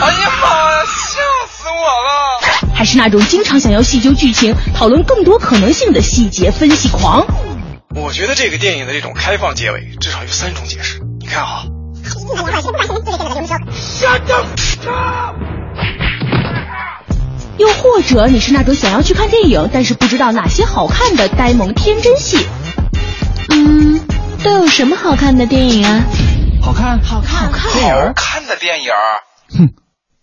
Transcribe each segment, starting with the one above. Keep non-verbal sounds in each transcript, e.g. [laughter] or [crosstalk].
哎呀妈呀，吓死我了！还是那种经常想要细究剧情、讨论更多可能性的细节分析狂，我觉得这个电影的这种开放结尾至少有三种解释。你看啊。[laughs] 又或者你是那种想要去看电影，但是不知道哪些好看的呆萌天真系。嗯，都有什么好看的电影啊？好看，好看，好看，好看的电影。哼，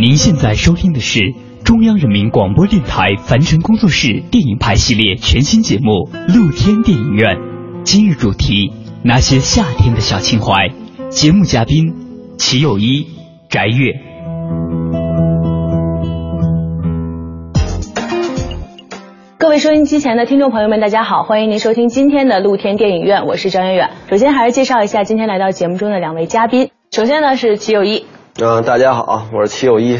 您现在收听的是中央人民广播电台凡尘工作室电影派系列全新节目《露天电影院》，今日主题：那些夏天的小情怀。节目嘉宾：齐友一、翟月。各位收音机前的听众朋友们，大家好，欢迎您收听今天的露天电影院，我是张远远。首先还是介绍一下今天来到节目中的两位嘉宾，首先呢是齐友一。嗯，大家好，我是齐友一。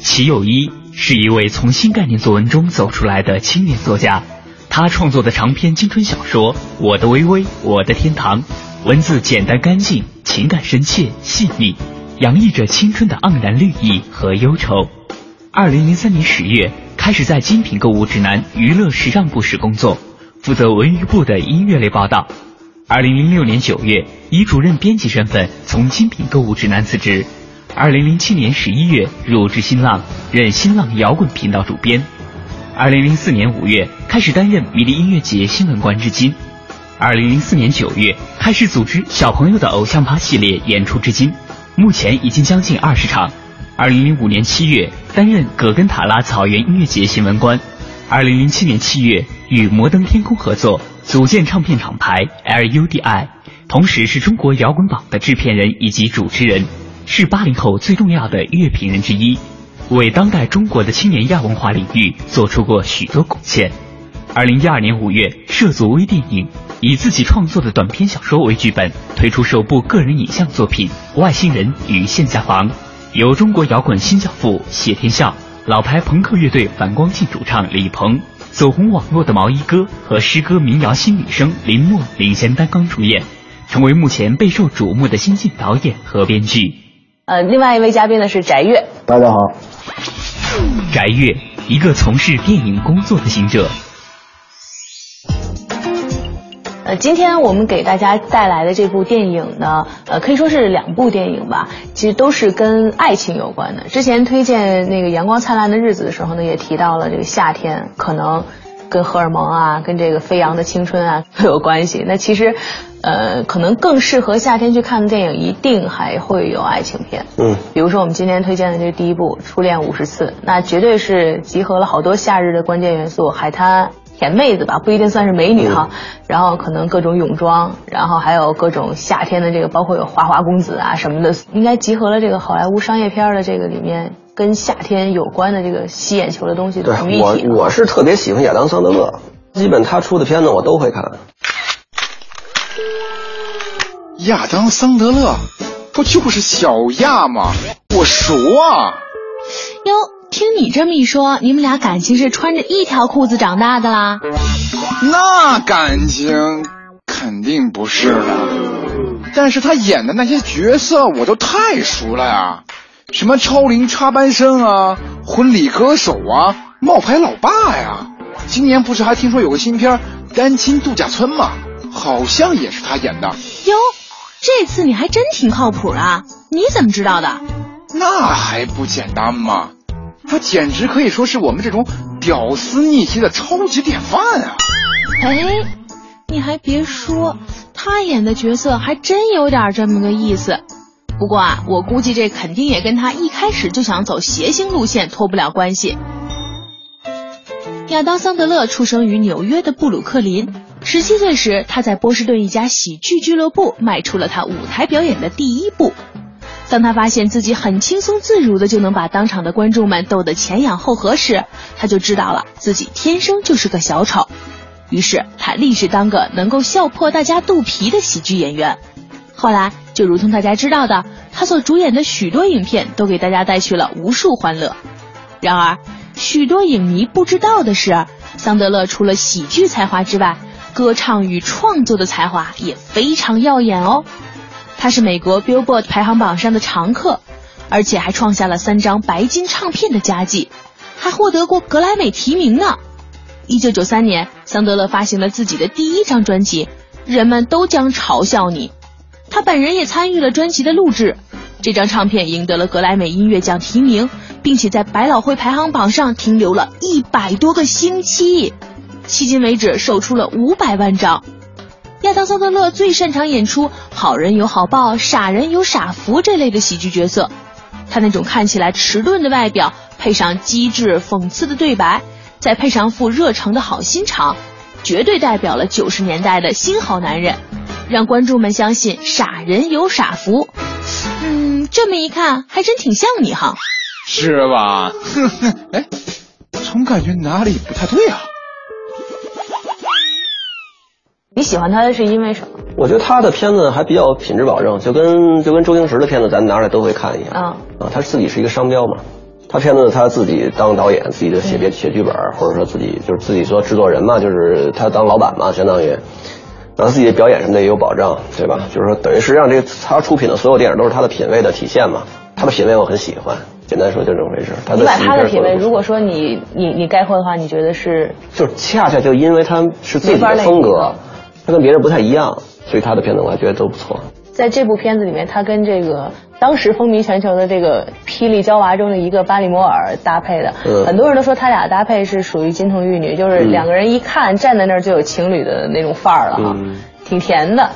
齐友一是一位从新概念作文中走出来的青年作家，他创作的长篇青春小说《我的微微，我的天堂》，文字简单干净，情感深切细腻，洋溢着青春的盎然绿意和忧愁。二零零三年十月，开始在精品购物指南娱乐时尚部室工作，负责文娱部的音乐类报道。二零零六年九月，以主任编辑身份从精品购物指南辞职。二零零七年十一月，入职新浪，任新浪摇滚频道主编。二零零四年五月，开始担任迷笛音乐节新闻官，至今。二零零四年九月，开始组织小朋友的偶像趴系列演出，至今，目前已经将近二十场。二零零五年七月，担任葛根塔拉草原音乐节新闻官。二零零七年七月，与摩登天空合作。组建唱片厂牌 LUDI，同时是中国摇滚榜的制片人以及主持人，是八零后最重要的乐评人之一，为当代中国的青年亚文化领域做出过许多贡献。二零一二年五月，涉足微电影，以自己创作的短篇小说为剧本，推出首部个人影像作品《外星人与限价房》，由中国摇滚新教父谢天笑、老牌朋克乐队反光镜主唱李鹏。走红网络的毛衣哥和诗歌民谣新女生林默领衔担纲主演，成为目前备受瞩目的新晋导演和编剧。呃，另外一位嘉宾呢是翟越，大家好。翟越，一个从事电影工作的行者。呃，今天我们给大家带来的这部电影呢，呃，可以说是两部电影吧，其实都是跟爱情有关的。之前推荐那个《阳光灿烂的日子》的时候呢，也提到了这个夏天可能跟荷尔蒙啊，跟这个飞扬的青春啊都 [laughs] 有关系。那其实，呃，可能更适合夏天去看的电影，一定还会有爱情片。嗯，比如说我们今天推荐的这第一部《初恋五十次》，那绝对是集合了好多夏日的关键元素，海滩。甜妹子吧，不一定算是美女哈，然后可能各种泳装，然后还有各种夏天的这个，包括有花花公子啊什么的，应该集合了这个好莱坞商业片的这个里面跟夏天有关的这个吸眼球的东西。对，我我是特别喜欢亚当桑德勒，基本他出的片子我都会看。亚当桑德勒，不就是小亚吗？我熟啊。哟。听你这么一说，你们俩感情是穿着一条裤子长大的啦？那感情肯定不是了。但是他演的那些角色我都太熟了呀，什么超龄插班生啊，婚礼歌手啊，冒牌老爸呀。今年不是还听说有个新片《单亲度假村》吗？好像也是他演的。哟，这次你还真挺靠谱啊，你怎么知道的？那还不简单吗？他简直可以说是我们这种屌丝逆袭的超级典范啊！哎，你还别说，他演的角色还真有点这么个意思。不过啊，我估计这肯定也跟他一开始就想走谐星路线脱不了关系。亚当·桑德勒出生于纽约的布鲁克林。十七岁时，他在波士顿一家喜剧俱乐部迈出了他舞台表演的第一步。当他发现自己很轻松自如的就能把当场的观众们逗得前仰后合时，他就知道了自己天生就是个小丑。于是他立志当个能够笑破大家肚皮的喜剧演员。后来，就如同大家知道的，他所主演的许多影片都给大家带去了无数欢乐。然而，许多影迷不知道的是，桑德勒除了喜剧才华之外，歌唱与创作的才华也非常耀眼哦。他是美国 Billboard 排行榜上的常客，而且还创下了三张白金唱片的佳绩，还获得过格莱美提名呢。一九九三年，桑德勒发行了自己的第一张专辑《人们都将嘲笑你》，他本人也参与了专辑的录制。这张唱片赢得了格莱美音乐奖提名。并且在百老汇排行榜上停留了一百多个星期，迄今为止售出了五百万张。亚当·桑德勒最擅长演出“好人有好报，傻人有傻福”这类的喜剧角色。他那种看起来迟钝的外表，配上机智讽刺的对白，再配上副热诚的好心肠，绝对代表了九十年代的新好男人，让观众们相信傻人有傻福。嗯，这么一看，还真挺像你哈。是吧？[laughs] 哎，总感觉哪里不太对啊。你喜欢他是因为什么？我觉得他的片子还比较品质保证，就跟就跟周星驰的片子咱拿出来都会看一样。啊啊，他自己是一个商标嘛，他片子他自己当导演，自己的写编写剧本，或者说自己就是自己做制作人嘛，就是他当老板嘛，相当于，然后自己的表演什么的也有保障，对吧？就是说等于实际上这他出品的所有电影都是他的品味的体现嘛，他的品味我很喜欢。简单说就这么回事。你把他的品味，如果说你你你概括的话，你觉得是？就是恰恰就因为他是自己的风格，他跟别人不太一样，所以他的片子我还觉得都不错。在这部片子里面，他跟这个当时风靡全球的这个《霹雳娇娃》中的一个巴里摩尔搭配的，很多人都说他俩搭配是属于金童玉女，就是两个人一看站在那儿就有情侣的那种范儿了哈，挺甜的。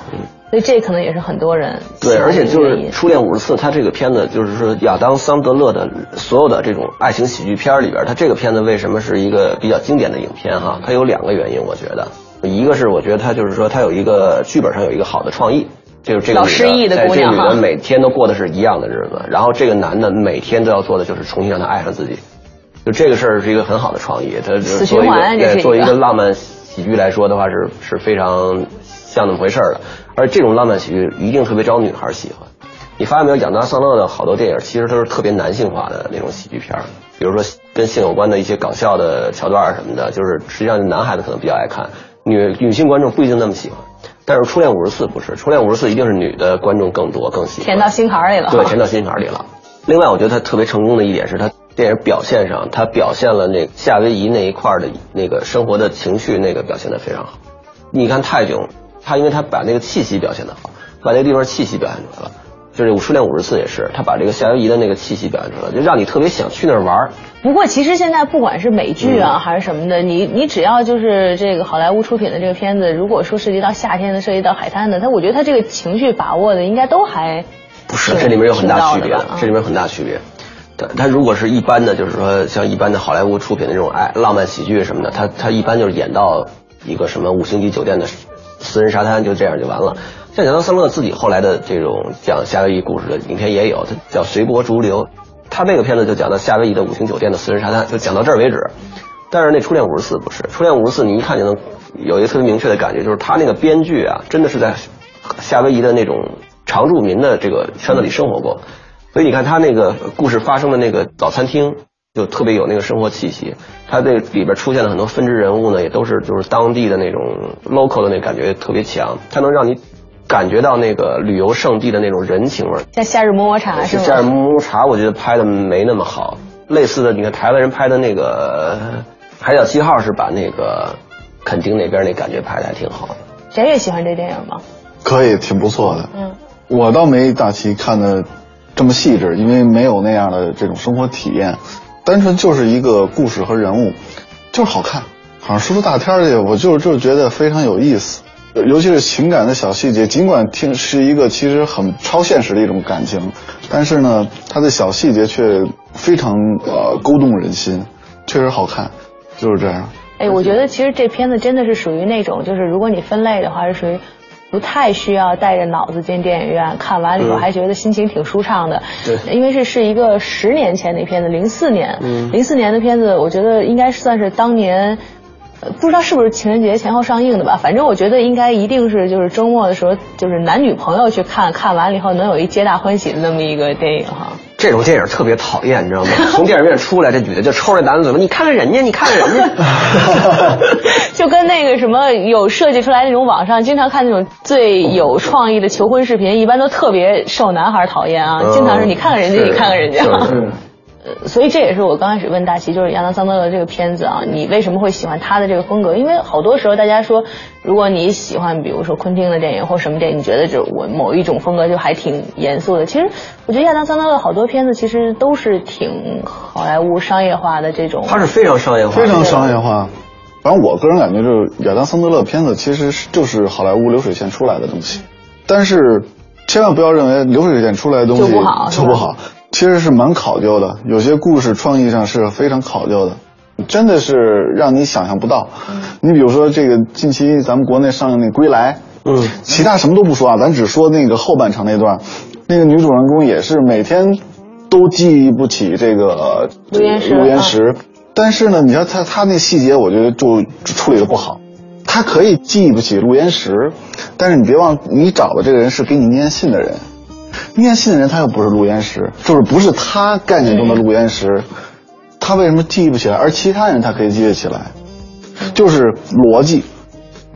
所以这可能也是很多人对，而且就是《初恋五十次》，他这个片子就是说亚当·桑德勒的所有的这种爱情喜剧片里边，他这个片子为什么是一个比较经典的影片哈？它有两个原因，我觉得，一个是我觉得他就是说他有一个剧本上有一个好的创意，就是这个女的，这个女的每天都过的是一样的日子，然后这个男的每天都要做的就是重新让她爱上自己，就这个事儿是一个很好的创意。他作为一个作为一个浪漫喜剧来说的话，是是非常。像那么回事儿的，而这种浪漫喜剧一定特别招女孩喜欢。你发现没有，亚当·桑德勒的好多电影其实都是特别男性化的那种喜剧片儿，比如说跟性有关的一些搞笑的桥段什么的，就是实际上男孩子可能比较爱看，女女性观众不一定那么喜欢。但是《初恋五十四》不是，《初恋五十四》一定是女的观众更多更喜欢。填到心坎儿里了。对，甜到心坎儿里了。另外，我觉得他特别成功的一点是他电影表现上，他表现了那夏威夷那一块的那个生活的情绪，那个表现的非常好。你看泰囧。他因为他把那个气息表现的好，把那个地方气息表现出来了。就是《初恋五十次》也是，他把这个夏威夷的那个气息表现出来，就让你特别想去那儿玩。不过其实现在不管是美剧啊还是什么的，你你只要就是这个好莱坞出品的这个片子，如果说涉及到夏天的，涉及到海滩的，他我觉得他这个情绪把握的应该都还不是，这里面有很大区别，这里面有很大区别。他，他如果是一般的，就是说像一般的好莱坞出品的这种爱浪漫喜剧什么的，他他一般就是演到一个什么五星级酒店的。私人沙滩就这样就完了。像亚当·桑勒自己后来的这种讲夏威夷故事的影片也有，他叫《随波逐流》，他那个片子就讲到夏威夷的五星酒店的私人沙滩，就讲到这儿为止。但是那《初恋五十四》不是，《初恋五十四》你一看就能有一个特别明确的感觉，就是他那个编剧啊，真的是在夏威夷的那种常住民的这个圈子里生活过，所以你看他那个故事发生的那个早餐厅。就特别有那个生活气息，它这里边出现的很多分支人物呢，也都是就是当地的那种 local 的那感觉特别强，它能让你感觉到那个旅游胜地的那种人情味。像《夏日么么茶》是吗？夏日么么茶，我觉得拍的没那么好。类似的，你看台湾人拍的那个《海角七号》，是把那个垦丁那边那感觉拍的还挺好的。谁也喜欢这电影吗？可以，挺不错的。嗯。我倒没大齐看的这么细致，因为没有那样的这种生活体验，单纯就是一个故事和人物，就是好看。好像说出大天儿去，我就就觉得非常有意思，尤其是情感的小细节。尽管听是一个其实很超现实的一种感情，但是呢，它的小细节却非常呃勾动人心，确实好看，就是这样。哎，我觉得其实这片子真的是属于那种，就是如果你分类的话，是属于不太需要带着脑子进电影院，看完了以后还觉得心情挺舒畅的。对，因为这是一个十年前的片子，零四年，零四年的片子，我觉得应该算是当年。不知道是不是情人节前后上映的吧？反正我觉得应该一定是就是周末的时候，就是男女朋友去看看完了以后能有一皆大欢喜的那么一个电影哈。这种电影特别讨厌，你知道吗？[laughs] 从电影院出来，这女的就抽着男的嘴巴，你看看人家，你看看人家，[laughs] 就跟那个什么有设计出来那种网上经常看那种最有创意的求婚视频，一般都特别受男孩讨厌啊。经常是你看看人家，你看看人家。呃，所以这也是我刚开始问大齐，就是亚当桑德勒这个片子啊，你为什么会喜欢他的这个风格？因为好多时候大家说，如果你喜欢，比如说昆汀的电影或什么电影，你觉得就我某一种风格就还挺严肃的。其实我觉得亚当桑德勒好多片子其实都是挺好莱坞商业化的这种。他是非常商业化，非常商业化。反正我个人感觉，就是亚当桑德勒片子其实是就是好莱坞流水线出来的东西，但是千万不要认为流水线出来的东西就不好，就不好。其实是蛮考究的，有些故事创意上是非常考究的，真的是让你想象不到。你比如说这个近期咱们国内上映那《归来》，嗯，其他什么都不说啊，咱只说那个后半场那段，那个女主人公也是每天都记忆不起这个陆岩石，陆岩石。但是呢，你看他他那细节，我觉得就处理的不好。他可以记不起陆岩石，但是你别忘，你找的这个人是给你念信的人。念信的人他又不是陆岩石，就是不是他概念中的陆岩石，他为什么记忆不起来？而其他人他可以记得起来，就是逻辑。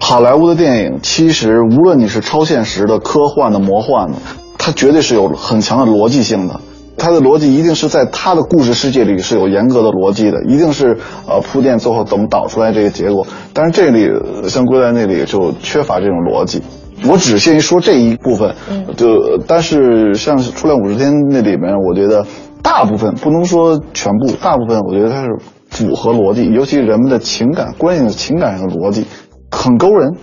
好莱坞的电影其实无论你是超现实的、科幻的、魔幻的，它绝对是有很强的逻辑性的。它的逻辑一定是在它的故事世界里是有严格的逻辑的，一定是呃铺垫最后怎么导出来这个结果。但是这里像归来那里就缺乏这种逻辑。我只限于说这一部分，就但是像《初恋五十天》那里面，我觉得大部分不能说全部，大部分我觉得它是符合逻辑，尤其人们的情感、关系的情感上的逻辑，很勾人。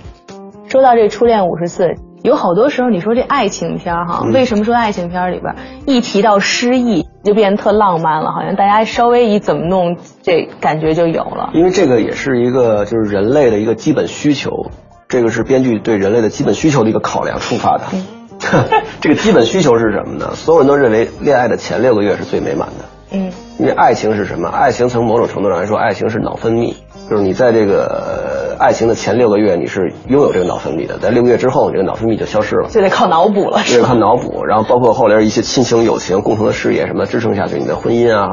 说到这《初恋五十次》，有好多时候你说这爱情片哈，为什么说爱情片里边一提到失忆就变得特浪漫了？好像大家稍微一怎么弄，这感觉就有了。因为这个也是一个就是人类的一个基本需求。这个是编剧对人类的基本需求的一个考量触发的。[laughs] 这个基本需求是什么呢？所有人都认为恋爱的前六个月是最美满的。嗯，因为爱情是什么？爱情从某种程度上来说，爱情是脑分泌，就是你在这个爱情的前六个月，你是拥有这个脑分泌的，在六个月之后，你这个脑分泌就消失了，就得靠脑补了，是靠脑补。然后包括后来一些亲情、友情、共同的事业什么支撑下去你的婚姻啊，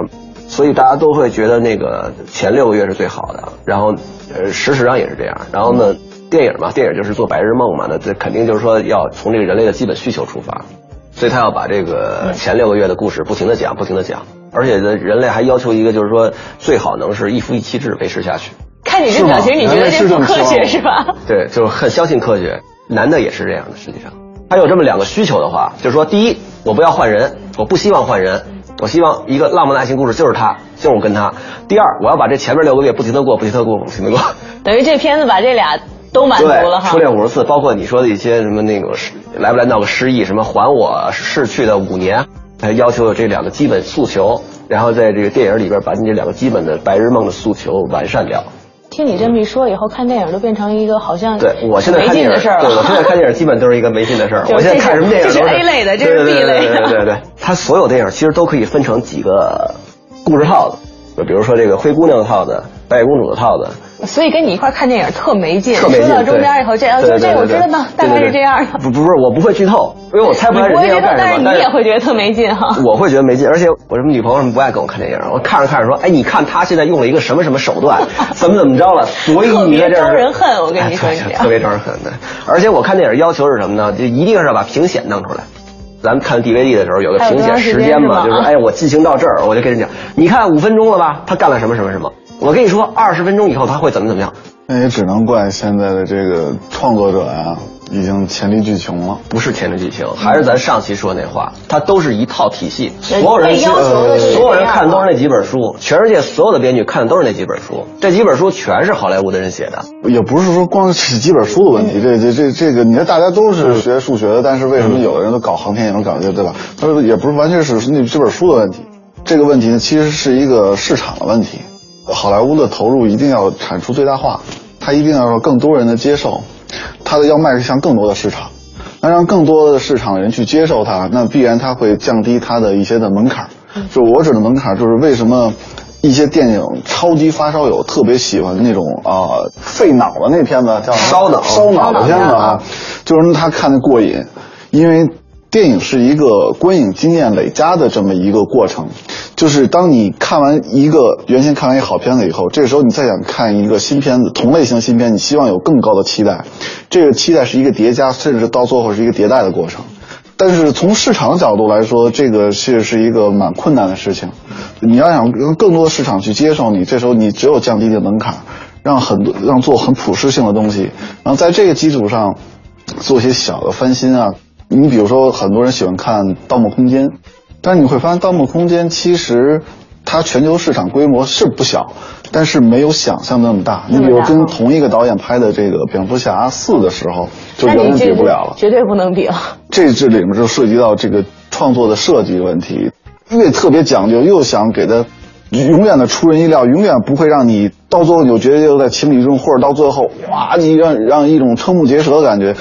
所以大家都会觉得那个前六个月是最好的。然后，呃，事实上也是这样。然后呢？电影嘛，电影就是做白日梦嘛，那这肯定就是说要从这个人类的基本需求出发，所以他要把这个前六个月的故事不停的讲，不停的讲，而且呢，人类还要求一个就是说最好能是一夫一妻制维持下去。看你这表情，你觉得这不科学是吧？对，就是很相信科学，男的也是这样的。实际上，他有这么两个需求的话，就是说，第一，我不要换人，我不希望换人，我希望一个浪漫的爱情故事就是他，就是我跟他。第二，我要把这前面六个月不停的过，不停的过，不停的过。等于这片子把这俩。都满足了哈。初恋五十次，包括你说的一些什么那个来不来闹个失忆，什么还我逝去的五年，他要求这两个基本诉求，然后在这个电影里边把你这两个基本的白日梦的诉求完善掉。听你这么一说，以后看电影都变成一个好像对我现在看电影的事儿对我现在看电影基本都是一个没劲的事儿。[laughs] 我现在看什么电影都是 A 类的，这是 B 类的。对对对，他所有电影其实都可以分成几个故事套子，就比如说这个灰姑娘的套子，白雪公主的套子。所以跟你一块看电影特没劲，说到中间以后，这就这我知道呢，大概是这样的。不不是，我不会剧透，因为我猜不出来人家要干什么。但是你也会觉得特没劲哈。我会觉得没劲，而且我什么女朋友什么不爱跟我看电影，我看着看着说，哎，你看他现在用了一个什么什么手段，[laughs] 怎么怎么着了，所以你在这招人恨，我跟你说，特别 [laughs] 招人恨的。而且我看电影要求是什么呢？就一定是要把屏显弄出来。咱们看 DVD 的时候有个屏显时间嘛，就是哎，我进行到这儿，我就跟人讲，你看五分钟了吧？他干了什么什么什么？我跟你说，二十分钟以后他会怎么怎么样？那也只能怪现在的这个创作者啊，已经黔驴技穷了。不是黔驴技穷，还是咱上期说那话，它都是一套体系，所有人所有人看都是那几本书，全世界所有的编剧看的都是那几本书，这几本书全是好莱坞的人写的。也不是说光是几本书的问题，这这这这个，你看大家都是学数学的，但是为什么有的人都搞航天，有人搞这，对吧？他说也不是完全是那几本书的问题，这个问题呢，其实是一个市场的问题。好莱坞的投入一定要产出最大化，它一定要让更多人的接受，它的要迈向更多的市场。那让更多的市场人去接受它，那必然它会降低它的一些的门槛儿。就我指的门槛儿，就是为什么一些电影超级发烧友特别喜欢那种啊、费脑的那片子，叫烧脑烧脑的片子啊，就是他看的过瘾，因为电影是一个观影经验累加的这么一个过程。就是当你看完一个原先看完一个好片子以后，这个时候你再想看一个新片子，同类型新片，你希望有更高的期待，这个期待是一个叠加，甚至到最后是一个迭代的过程。但是从市场角度来说，这个其实是一个蛮困难的事情。你要想让更多的市场去接受你，这时候你只有降低的门槛，让很多让做很普适性的东西，然后在这个基础上做一些小的翻新啊。你比如说，很多人喜欢看《盗墓空间》，但是你会发现，《盗墓空间》其实它全球市场规模是不小，但是没有想象的那么大。你比如跟同一个导演拍的这个《蝙蝠侠四》的时候，就远远比不了了。绝对不能比了。这这里面就涉及到这个创作的设计问题，越特别讲究，又想给它永远的出人意料，永远不会让你到最后你就觉得又在情理之中，或者到最后哇，你让让一种瞠目结舌的感觉。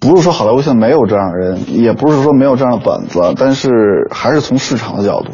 不是说好莱坞现在没有这样的人，也不是说没有这样的本子，但是还是从市场的角度，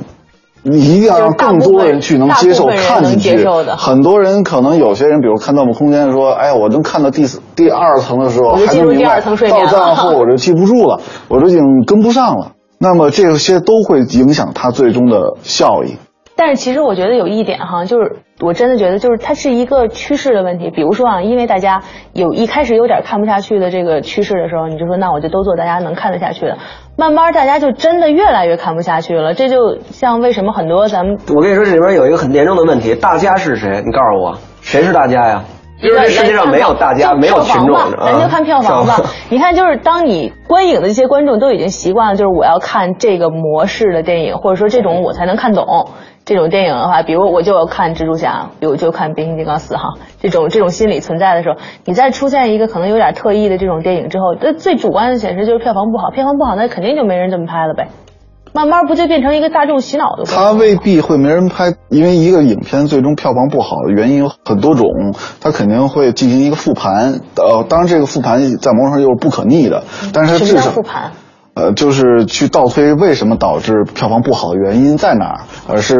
你一定要让更多人去能接受、看进去。很多人可能有些人，比如看《盗墓空间》说，哎呀，我能看到第四、第二层的时候，还能明白第二层睡眠到了站后我就记不住了，我都已经跟不上了。那么这些都会影响它最终的效益。但是其实我觉得有一点哈，就是我真的觉得就是它是一个趋势的问题。比如说啊，因为大家有一开始有点看不下去的这个趋势的时候，你就说那我就都做大家能看得下去的。慢慢大家就真的越来越看不下去了。这就像为什么很多咱们我跟你说，这里边有一个很严重的问题，大家是谁？你告诉我，谁是大家呀？因为这世界上没有大家，没有群众咱就看票房吧。[laughs] 你看，就是当你观影的这些观众都已经习惯了，就是我要看这个模式的电影，或者说这种我才能看懂这种电影的话，比如我就要看蜘蛛侠，比如我就看变形金刚四哈，这种这种心理存在的时候，你再出现一个可能有点特异的这种电影之后，那最主观的显示就是票房不好，票房不好，那肯定就没人这么拍了呗。慢慢不就变成一个大众洗脑的过程它？未必会没人拍，因为一个影片最终票房不好的原因有很多种，它肯定会进行一个复盘。呃，当然这个复盘在某种上又是不可逆的，但是它什么叫至少复盘？呃，就是去倒推为什么导致票房不好的原因在哪儿，而是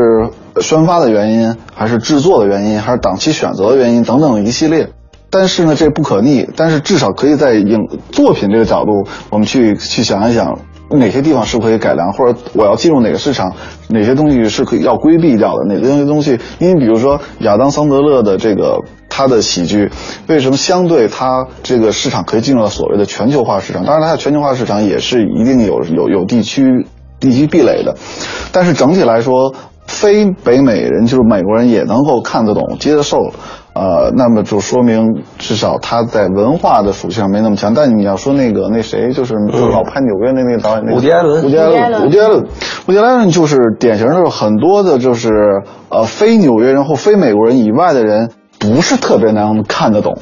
宣发的原因，还是制作的原因，还是档期选择的原因等等一系列。但是呢，这不可逆，但是至少可以在影作品这个角度，我们去去想一想，哪些地方是可以改良，或者我要进入哪个市场，哪些东西是可以要规避掉的，哪些东西，因为比如说亚当桑德勒的这个他的喜剧，为什么相对他这个市场可以进入到所谓的全球化市场？当然，它的全球化市场也是一定有有有地区地区壁垒的，但是整体来说，非北美人就是美国人也能够看得懂、接受。呃，那么就说明至少他在文化的属性上没那么强。但你要说那个那谁，就是就是老拍纽约那那个导演，那个伍迪艾伦伍迪艾伦伦，伍迪艾伦，伍迪艾伦就是典型的，就是很多的就是呃非纽约人或非美国人以外的人，不是特别能看得懂。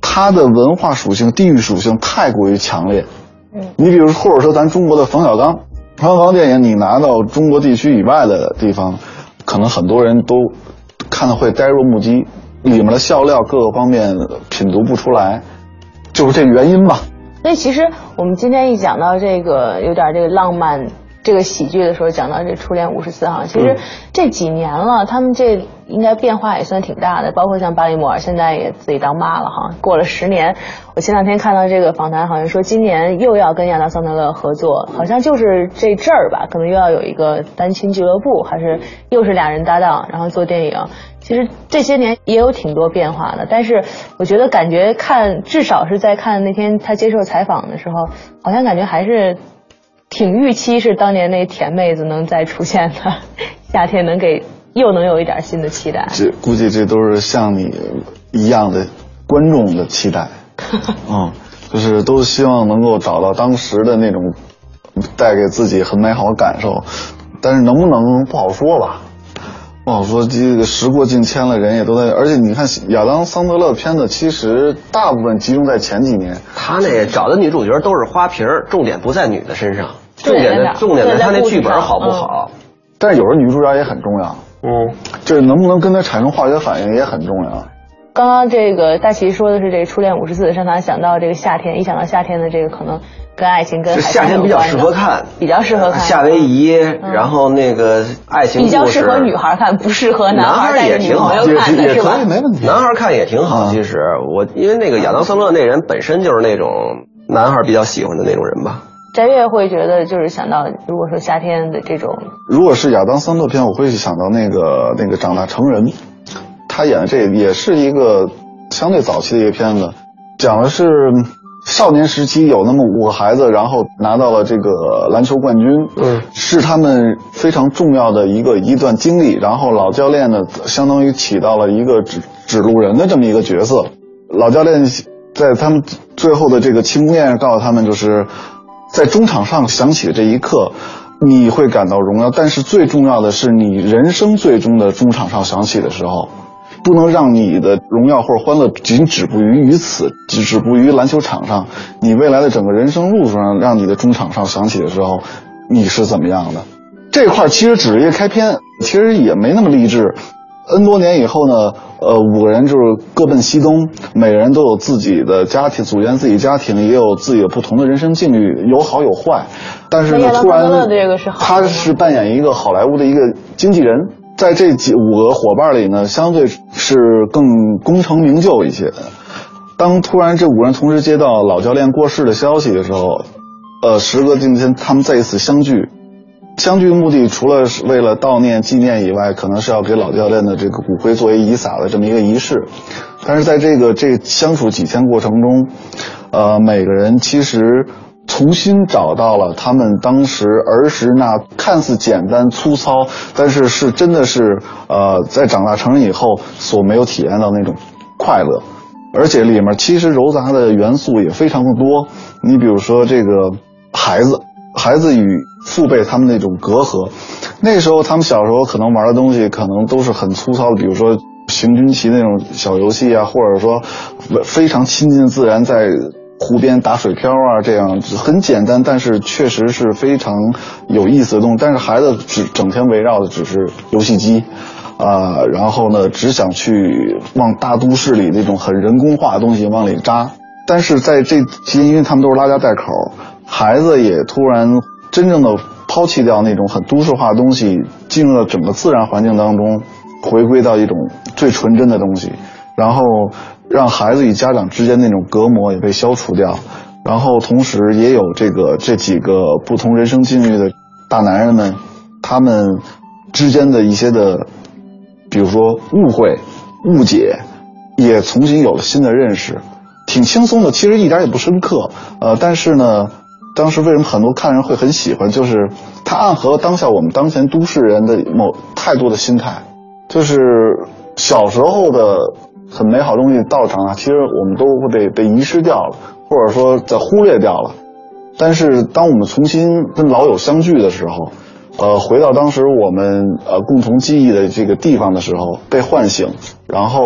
他的文化属性、地域属性太过于强烈。嗯，你比如或者说咱中国的冯小刚，冯小刚电影你拿到中国地区以外的地方，可能很多人都看的会呆若木鸡，里面的笑料各个方面品读不出来，就是这原因吧。所以其实我们今天一讲到这个有点这个浪漫这个喜剧的时候，讲到这《初恋五十四行》，其实这几年了，他们这应该变化也算挺大的，包括像巴里摩尔现在也自己当妈了哈，过了十年，我前两天看到这个访谈，好像说今年又要跟亚当桑德勒合作，好像就是这阵儿吧，可能又要有一个单亲俱乐部，还是又是俩人搭档，然后做电影。其实这些年也有挺多变化的，但是我觉得感觉看，至少是在看那天他接受采访的时候，好像感觉还是挺预期是当年那甜妹子能再出现的，夏天能给又能有一点新的期待。这估计这都是像你一样的观众的期待。[laughs] 嗯，就是都希望能够找到当时的那种带给自己很美好的感受，但是能不能不好说吧。不好说，这个时过境迁了，人也都在。而且你看亚当·桑德勒片子，其实大部分集中在前几年。他那找的女主角都是花瓶，重点不在女的身上，重点的重点在他那剧本好不好。但是有时候女主角也很重要，嗯，就是能不能跟他产生化学反应也很重要。刚刚这个大齐说的是这个初恋五十次，让他想到这个夏天，一想到夏天的这个可能跟爱情跟夏天比较适合看，比较适合看夏威夷，然后那个爱情比较适合女孩看，不适合男孩带着女也挺好，朋友看的是吧？没问题。男孩看也挺好。嗯其实我因为那个亚当·桑勒那人本身就是那种男孩比较喜欢的那种人吧。翟月会觉得就是想到，如果说夏天的这种，如果是亚当·桑德片，我会想到那个那个长大成人，他演的这也是一个相对早期的一个片子，讲的是少年时期有那么五个孩子，然后拿到了这个篮球冠军，嗯，是他们非常重要的一个一段经历。然后老教练呢，相当于起到了一个指指路人的这么一个角色。老教练在他们最后的这个庆功宴上告诉他们，就是在中场上响起的这一刻，你会感到荣耀。但是最重要的是，你人生最终的中场上响起的时候，不能让你的荣耀或者欢乐仅止步于于此，只止步于篮球场上。你未来的整个人生路上，让你的中场上响起的时候，你是怎么样的？这块其实只是一个开篇，其实也没那么励志。N 多年以后呢，呃，五个人就是各奔西东，每个人都有自己的家庭，组建自己家庭，也有自己的不同的人生境遇，有好有坏。但是呢突然他是扮演一个好莱坞的一个经纪人，在这几五个伙伴里呢，相对是更功成名就一些。当突然这五人同时接到老教练过世的消息的时候，呃，时隔今天，他们再一次相聚。相聚目的除了是为了悼念纪念以外，可能是要给老教练的这个骨灰作为遗撒的这么一个仪式。但是在这个这相处几天过程中，呃，每个人其实重新找到了他们当时儿时那看似简单粗糙，但是是真的是呃，在长大成人以后所没有体验到那种快乐。而且里面其实糅杂的元素也非常的多。你比如说这个孩子，孩子与父辈他们那种隔阂，那时候他们小时候可能玩的东西可能都是很粗糙的，比如说行军棋那种小游戏啊，或者说非常亲近自然，在湖边打水漂啊，这样很简单，但是确实是非常有意思的东西。但是孩子只整天围绕的只是游戏机。啊、然后呢，只想去往大都市里那种很人工化的东西往里扎。但是在这期间，因为他们都是拉家带口，孩子也突然真正的抛弃掉那种很都市化的东西，进入了整个自然环境当中，回归到一种最纯真的东西，然后让孩子与家长之间那种隔膜也被消除掉，然后同时也有这个这几个不同人生境遇的大男人们，他们之间的一些的。比如说误会、误解，也重新有了新的认识，挺轻松的，其实一点也不深刻。呃，但是呢，当时为什么很多看人会很喜欢，就是它暗合当下我们当前都市人的某太多的心态，就是小时候的很美好东西到长大，其实我们都会被被遗失掉了，或者说在忽略掉了。但是当我们重新跟老友相聚的时候，呃，回到当时我们呃共同记忆的这个地方的时候，被唤醒，然后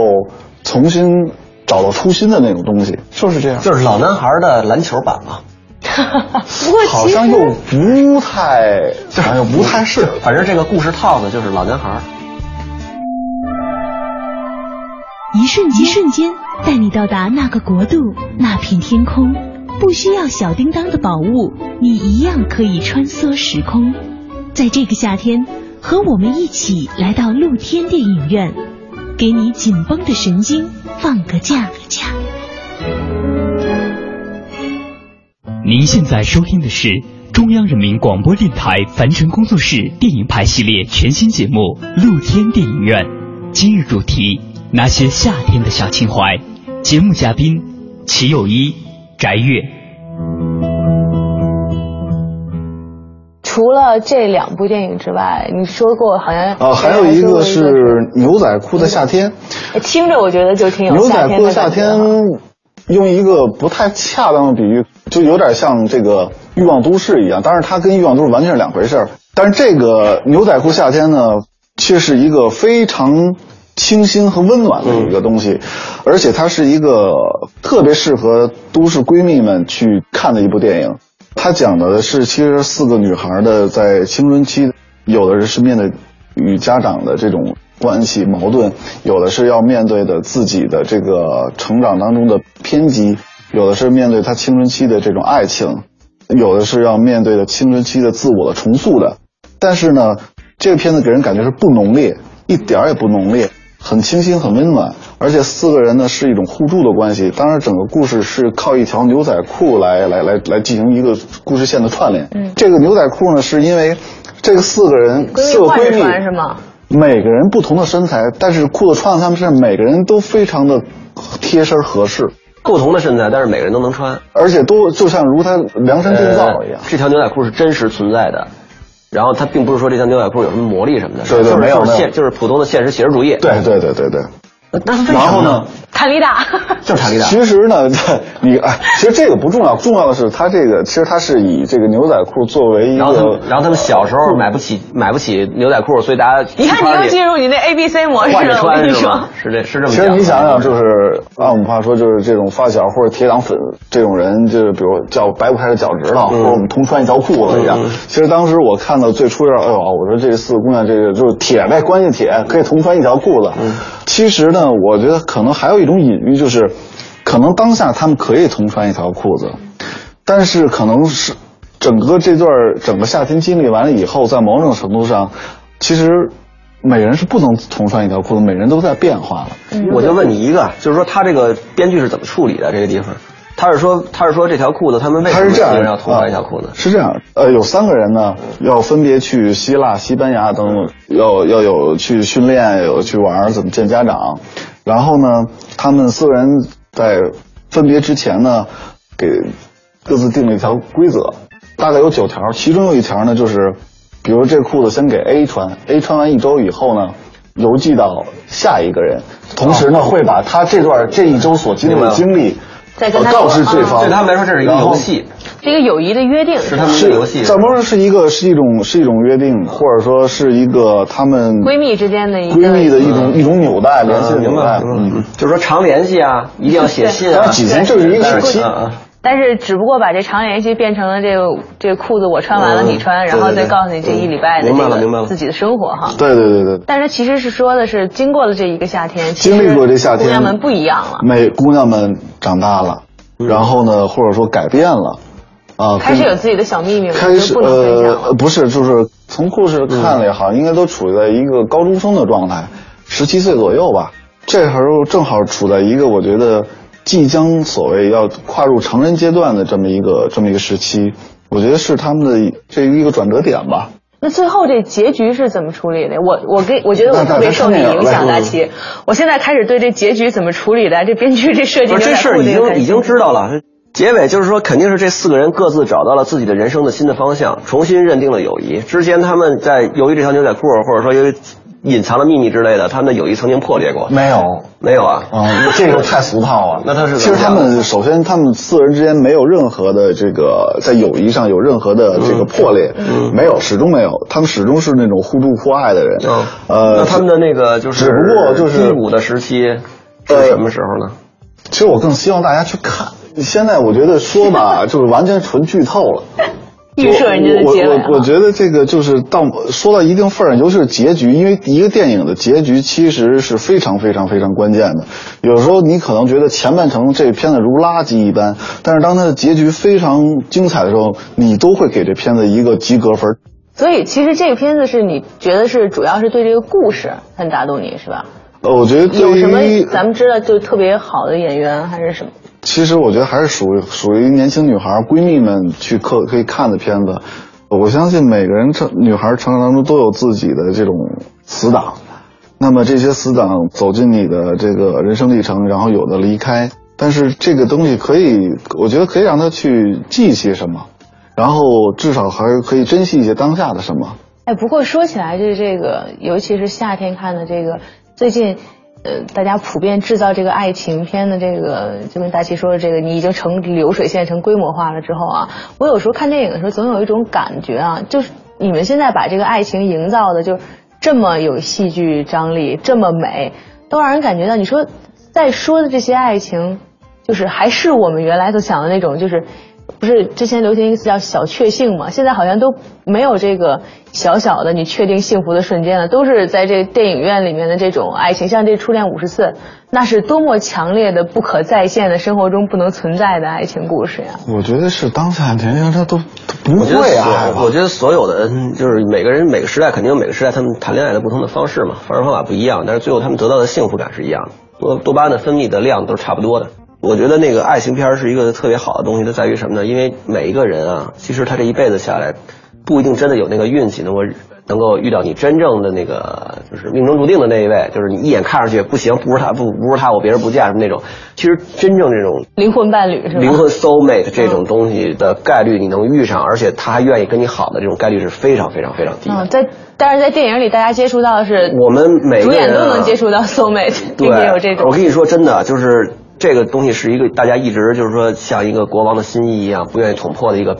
重新找到初心的那种东西，就是这样。就是老男孩的篮球版嘛，不 [laughs] 过好像又不太，好像又不太是。反正这个故事套子就是老男孩。一瞬间，一瞬间带你到达那个国度，那片天空。不需要小叮当的宝物，你一样可以穿梭时空。在这个夏天，和我们一起来到露天电影院，给你紧绷的神经放个假。您现在收听的是中央人民广播电台凡尘工作室电影派系列全新节目《露天电影院》，今日主题：那些夏天的小情怀。节目嘉宾：齐友一、翟月。除了这两部电影之外，你说过好像哦，还有一个是牛仔裤的夏天。听着我觉得就挺有牛仔裤的夏天。用一个不太恰当的比喻，就有点像这个《欲望都市》一样，当然它跟《欲望都市》完全是两回事儿。但是这个牛仔裤夏天呢，却是一个非常清新和温暖的一个东西，而且它是一个特别适合都市闺蜜们去看的一部电影。它讲的是其实四个女孩的在青春期，有的是面对与家长的这种关系矛盾，有的是要面对的自己的这个成长当中的偏激，有的是面对他青春期的这种爱情，有的是要面对的青春期的自我的重塑的。但是呢，这个片子给人感觉是不浓烈，一点儿也不浓烈，很清新，很温暖。而且四个人呢是一种互助的关系。当然，整个故事是靠一条牛仔裤来来来来进行一个故事线的串联。这个牛仔裤呢，是因为这个四个人四个闺蜜是吗？每个人不同的身材，但是裤子穿在他们身上，每个人都非常的贴身合适，不同的身材，但是每个人都能穿。而且都就像如他量身定造一样。呃这条牛仔裤是真实存在的，然后它并不是说这条牛仔裤有什么魔力什么的，对对就是没有现就是普通的现实写实主义。对对对对对。然后呢？塔利达，[laughs] 就是塔利达。其实呢，你哎，其实这个不重要，重要的是它这个，其实它是以这个牛仔裤作为一然后他然后他们小时候买不起买不起牛仔裤，所以大家你看你又进入你那 A B C 模式了，我跟你说穿是吗。？是这是这么其讲的。实你想想，就是按我们话说，就是这种发小或者铁党粉这种人，就是比如叫掰不开的脚趾头，或者我们同穿一条裤子一样。其实当时我看到最初是，哎呦，我说这四个姑娘，这个就是铁呗，关系铁，可以同穿一条裤子。其实呢，那我觉得可能还有一种隐喻，就是可能当下他们可以同穿一条裤子，但是可能是整个这段整个夏天经历完了以后，在某种程度上，其实每人是不能同穿一条裤子，每人都在变化了。我就问你一个，就是说他这个编剧是怎么处理的这个地方？他是说他是说这条裤子他们为什么他是这样四个人要同穿一条裤子啊？是这样，呃，有三个人呢，要分别去希腊、西班牙等，要要有去训练，有去玩，怎么见家长。然后呢，他们四个人在分别之前呢，给各自定了一条规则，大概有九条，其中有一条呢，就是，比如这裤子先给 A 穿，A 穿完一周以后呢，邮寄到下一个人，同时呢，会把他这段这一周所经历的经历。再跟他呃告知说对方，对他们来说这是一个游戏，是一个友谊的约定，是他们是的游戏。怎么说是一个是一种是一种约定，或者说是一个他们闺蜜之间的一个闺蜜的一种一种纽带联系的纽带，，嗯，就是说常联系啊，一定要写信啊。当然几天就是一个时期嗯嗯但是只不过把这长联系变成了这个这个裤子我穿完了嗯你穿，然后再告诉你这一礼拜的明白这了明白了自己的生活哈。对对对对，但是其实是说的是经过了这一个夏天，经历过这夏天，姑娘们不一样了，每姑娘们长大了，然后呢，或者说改变了，啊，开始有自己的小秘密了，开始。呃不是，就是从故事看了也好，应该都处在一个高中生的状态，十七岁左右吧。这时候正好处在一个我觉得即将所谓要跨入成人阶段的这么一个这么一个时期，我觉得是他们的这一个转折点吧。那最后这结局是怎么处理的？我我给我觉得我特别受你影响，大齐。我现在开始对这结局怎么处理的，这编剧这设计这事儿已经已经知道了。结尾就是说，肯定是这四个人各自找到了自己的人生的新的方向，重新认定了友谊。之前他们在由于这条牛仔裤，或者说由于隐藏的秘密之类的，他们的友谊曾经破裂过。没有，没有啊？啊、这个太俗套了。[laughs] 那他是其实他们首先他们四人之间没有任何的这个在友谊上有任何的这个破裂，嗯没有，始终没有。他们始终是那种互助互爱的人。嗯，呃，那他们的那个就是只不过就是低谷的时期是呃什么时候呢？其实我更希望大家去看。现在我觉得说吧，[laughs] 就是完全纯剧透了。预设人家的结尾啊我我我觉得这个就是到说到一定份儿上，尤其是结局，因为一个电影的结局其实是非常非常非常关键的。有时候你可能觉得前半程这片子如垃圾一般，但是当它的结局非常精彩的时候，你都会给这片子一个及格分。所以其实这个片子是你觉得是主要是对这个故事很打动你是吧？呃，我觉得对有什么咱们知道就特别好的演员还是什么？其实我觉得还是属于属于年轻女孩闺蜜们去可可以看的片子。我相信每个人成女孩成长当中都有自己的这种死党，那么这些死党走进你的这个人生历程，然后有的离开，但是这个东西可以，我觉得可以让他去记一些什么，然后至少还是可以珍惜一些当下的什么。哎，不过说起来，就是这个，尤其是夏天看的这个，最近呃，大家普遍制造这个爱情片的这个，就跟大齐说的这个，你已经成流水线、成规模化了之后啊，我有时候看电影的时候，总有一种感觉啊，就是你们现在把这个爱情营造的就这么有戏剧张力，这么美，都让人感觉到，你说在说的这些爱情，就是还是我们原来所想的那种，就是。不是之前流行一个词叫小确幸嘛？现在好像都没有这个小小的你确定幸福的瞬间了，都是在这电影院里面的这种爱情，像这《初恋五十次》，那是多么强烈的、不可再现的生活中不能存在的爱情故事呀！我觉得是当下年轻人他都不会爱吧我觉得所有的嗯就是每个人每个时代肯定有每个时代他们谈恋爱的不同的方式嘛，方式方法不一样，但是最后他们得到的幸福感是一样的，多多巴胺的分泌的量都是差不多的。我觉得那个爱情片是一个特别好的东西，它在于什么呢？因为每一个人啊，其实他这一辈子下来，不一定真的有那个运气能够能够遇到你真正的那个就是命中注定的那一位，就是你一眼看上去不行，不是他，不不是他，我别人不嫁什么那种。其实真正这种灵魂伴侣是吧？灵魂 soul mate 这种东西的概率你能遇上，而且他还愿意跟你好的这种概率是非常非常非常低的。嗯，在但是在电影里大家接触到的是我们每个主演都能接触到 soul mate，并且有这种我跟你说，真的就是这个东西是一个大家一直就是说像一个国王的心意一样不愿意捅破的一个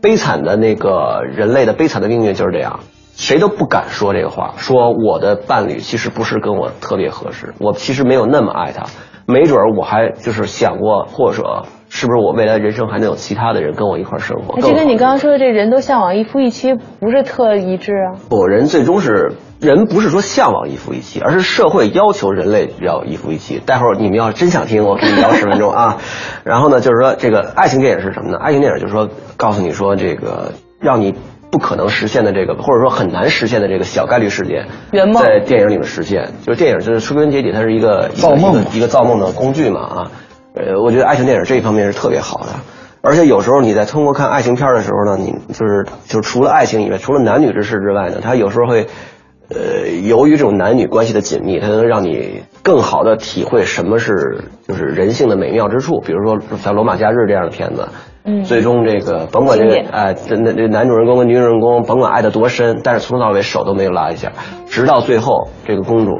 悲惨的那个人类的悲惨的命运就是这样。谁都不敢说这个话，说我的伴侣其实不是跟我特别合适，我其实没有那么爱他，没准儿我还就是想过，或者是不是我未来人生还能有其他的人跟我一块儿生活？这跟你刚刚说的这人都向往一夫一妻不是特一致啊。不，人最终是人不是说向往一夫一妻，而是社会要求人类要一夫一妻。待会儿你们要真想听，我给你聊十分钟啊。[laughs] 然后呢，就是说这个爱情电影是什么呢？爱情电影就是说告诉你说这个让你不可能实现的这个，或者说很难实现的这个小概率事件，圆梦在电影里面实现。就是电影就是归根结底，它是一个一个造梦一个一个造梦的工具嘛啊。呃，我觉得爱情电影这一方面是特别好的。而且有时候你在通过看爱情片的时候呢，你就是就是除了爱情以外，除了男女之事之外呢，它有时候会，呃，由于这种男女关系的紧密，它能让你更好的体会什么是就是人性的美妙之处。比如说像《罗马假日》这样的片子，嗯最终这个甭管这个哎，这那这男主人公跟女主人公甭管爱得多深，但是从头到尾手都没有拉一下，直到最后这个公主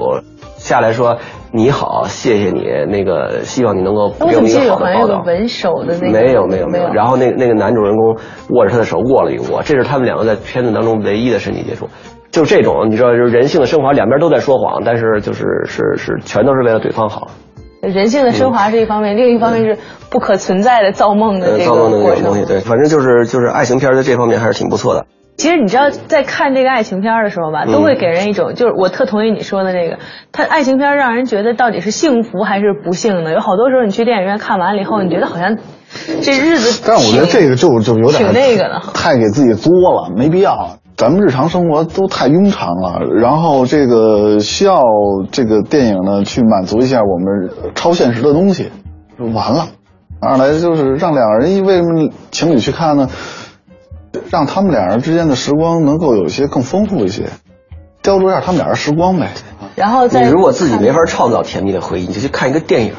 下来说你好，谢谢你，那个希望你能够哎我给我们一怎么记得有个好的报道。好像有个文手的那个？没有没有没没有，然后那那个男主人公握着他的手握了一握，这是他们两个在片子当中唯一的身体接触。就这种，你知道，就是人性的升华，两边都在说谎，但是就是是是全都是为了对方好。人性的升华是一方面，另一方面是不可存在的造梦的造个过梦的那种东西，程。对，反正就是就是爱情片在这方面还是挺不错的。其实你知道，在看这个爱情片的时候吧，嗯都会给人一种，就是我特同意你说的那个，他爱情片让人觉得到底是幸福还是不幸呢。有好多时候你去电影院看完了以后，你觉得好像这日子，但我觉得这个就就有点挺那个的太给自己作了，没必要。咱们日常生活都太庸常了，然后这个需要这个电影呢去满足一下我们超现实的东西，就完了。二来就是让两个人为什么情侣去看呢？让他们两人之间的时光能够有一些更丰富一些，雕琢一下他们俩人时光呗。然后再你如果自己没法创造甜蜜的回忆，你就去看一个电影，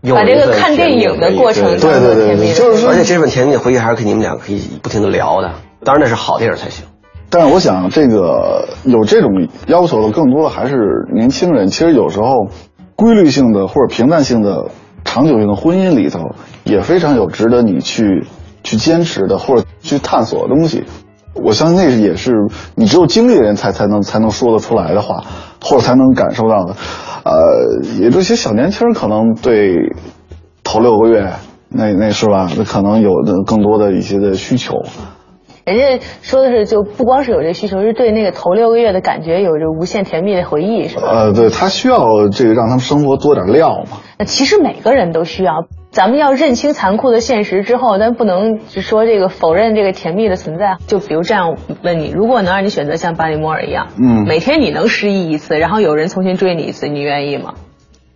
有把这个看电影的过程对对对甜蜜就是说而且这份甜蜜的回忆还是跟你们俩可以不停的聊的，当然那是好电影才行。但是我想，这个有这种要求的，更多的还是年轻人。其实有时候，规律性的或者平淡性的、长久性的婚姻里头，也非常有值得你去去坚持的或者去探索的东西。我相信那也是你只有经历的人才才能才能说得出来的话，或者才能感受到的。呃，也这些小年轻可能对头六个月那那是吧，那可能有的更多的一些的需求。人家说的是，就不光是有这需求，是对那个头六个月的感觉有着无限甜蜜的回忆，是吧？呃，对他需要这个让他们生活多点料嘛。那其实每个人都需要。咱们要认清残酷的现实之后，但不能只说这个否认这个甜蜜的存在。就比如这样问你，如果能让你选择像巴里摩尔一样，嗯每天你能失忆一次，然后有人重新追你一次，你愿意吗？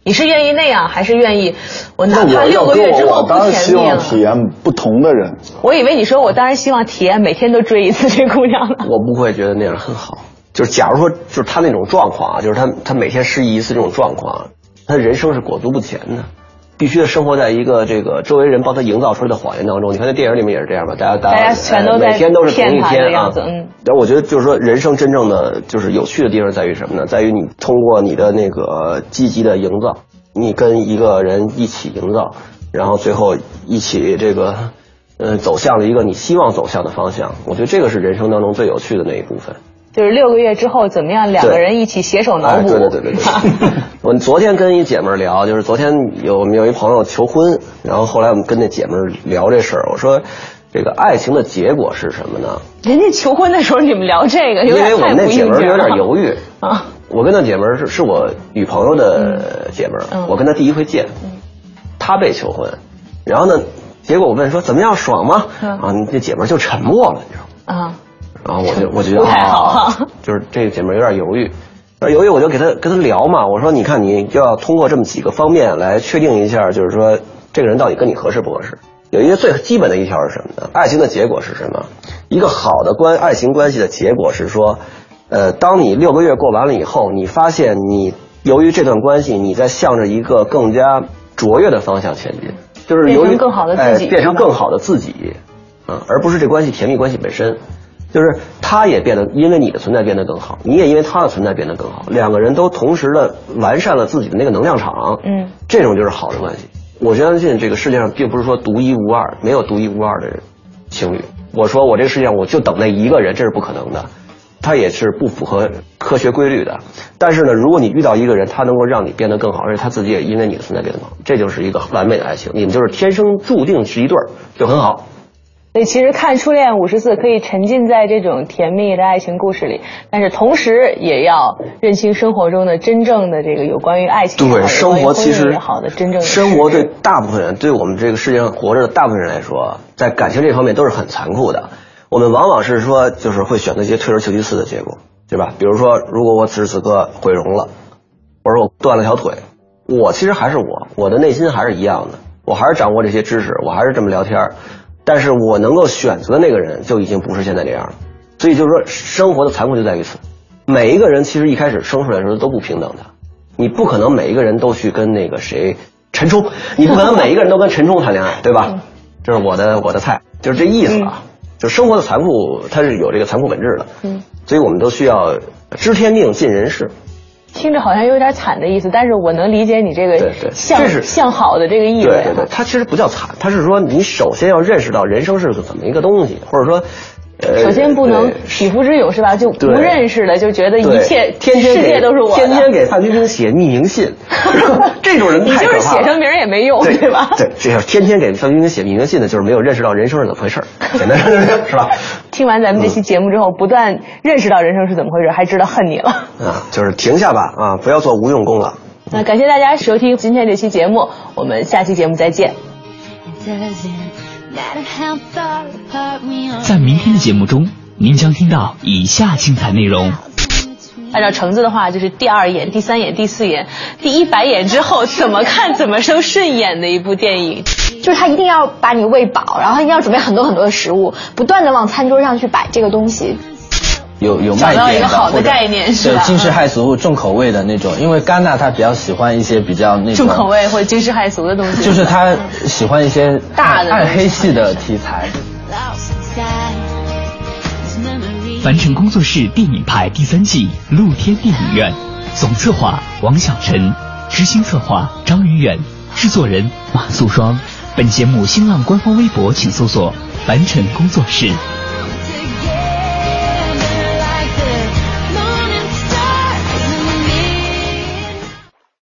你是愿意那样，还是愿意我哪怕六个月之后不我当然希甜蜜了？望体验不同的人。我以为你说我当然希望体验每天都追一次这姑娘了。我不会觉得那样很好。就是假如说，就是他那种状况啊，就是他他每天失忆一次这种状况，他人生是裹足不前的。必须生活在一个这个周围人帮他营造出来的谎言当中。你看那电影里面也是这样吧，大家大家全都在每天都是同一天啊嗯。然后我觉得就是说，人生真正的就是有趣的地方在于什么呢？在于你通过你的那个积极的营造，你跟一个人一起营造，然后最后一起这个呃走向了一个你希望走向的方向。我觉得这个是人生当中最有趣的那一部分。就是六个月之后怎么样，两个人一起携手脑哎，补。对对对对对。[laughs] 我昨天跟一姐们聊，就是昨天有我们有一朋友求婚，然后后来我们跟那姐们聊这事儿，我说这个爱情的结果是什么呢？人家求婚的时候你们聊这个，有因为我们那姐们有点犹豫。[laughs] 啊。我跟那姐们儿是是我女朋友的姐们我跟她第一回见，她被求婚，然后呢，结果我问说怎么样爽吗？嗯啊，这姐们就沉默了，你知道吗？啊，然后我就我就觉得不太好 [laughs] 就是这个姐妹儿有点犹豫，有点犹豫我就给她跟她聊嘛，我说你看你就要通过这么几个方面来确定一下，就是说这个人到底跟你合适不合适。有一个最基本的一条是什么呢？爱情的结果是什么？一个好的关爱情关系的结果是说，呃，当你六个月过完了以后，你发现你由于这段关系，你在向着一个更加卓越的方向前进，就是由于变成更好的自己哎变成更好的自己，啊，而不是这关系甜蜜关系本身。就是他也变得，因为你的存在变得更好，你也因为他的存在变得更好，两个人都同时的完善了自己的那个能量场，嗯，这种就是好的关系。我相信这个世界上并不是说独一无二，没有独一无二的人情侣。我说我这个世界上我就等那一个人，这是不可能的，他也是不符合科学规律的。但是呢，如果你遇到一个人，他能够让你变得更好，而且他自己也因为你的存在变得更好，这就是一个完美的爱情。你们就是天生注定是一对儿，就很好。所以其实看《初恋五十四》可以沉浸在这种甜蜜的爱情故事里，但是同时也要认清生活中的真正的这个有关于爱情对，生活其实姻也好的真正的生活对大部分人，对我们这个世界上活着的大部分人来说，在感情这方面都是很残酷的。我们往往是说，就是会选择一些退而求其次的结果，对吧？比如说，如果我此时此刻毁容了，或者我断了条腿，我其实还是我，我的内心还是一样的，我还是掌握这些知识，我还是这么聊天儿，但是我能够选择的那个人就已经不是现在这样了。所以就是说，生活的残酷就在于此。每一个人其实一开始生出来的时候都不平等的，你不可能每一个人都去跟那个谁陈冲，你不可能每一个人都跟陈冲谈恋爱，对吧？这是我的我的菜，就是这意思啊。就生活的残酷，它是有这个残酷本质的。嗯，所以我们都需要知天命尽人事。听着好像有点惨的意思，但是我能理解你这个向这向好的这个意味啊。对对对，它其实不叫惨，它是说你首先要认识到人生是个怎么一个东西，或者说，呃，首先不能对匹夫之勇是吧？就不认识的就觉得一切天天世界都是我的，天天给范冰冰写匿名信，[laughs] 这种人你就是太可怕了。写上名儿也没用，对吧？对，这要天天给范冰冰写匿名信的，就是没有认识到人生是怎么回事儿 [laughs] 简单说就是，是吧？听完咱们这期节目之后，不但认识到人生是怎么回事，还知道恨你了。啊，就是停下吧啊，不要做无用功了。那感谢大家收听今天这期节目，我们下期节目再见再见。在明天的节目中，您将听到以下精彩内容。按照橙子的话，就是第二眼、第三眼、第四眼、第一百眼之后，怎么看怎么生顺眼的一部电影。就是他一定要把你喂饱，然后他一定要准备很多很多的食物，不断的往餐桌上去摆这个东西。有有找卖点的到一个好的或者概念是吧对惊世骇俗、重口味的那种，因为戛纳他比较喜欢一些比较那种重口味或者惊世骇俗的东西，就是他喜欢一些大的暗黑系的题材。凡尘工作室电影派第三季露天电影院，总策划王小晨，执行策划张云远，制作人马素双。本节目新浪官方微博请搜索“凡尘工作室”。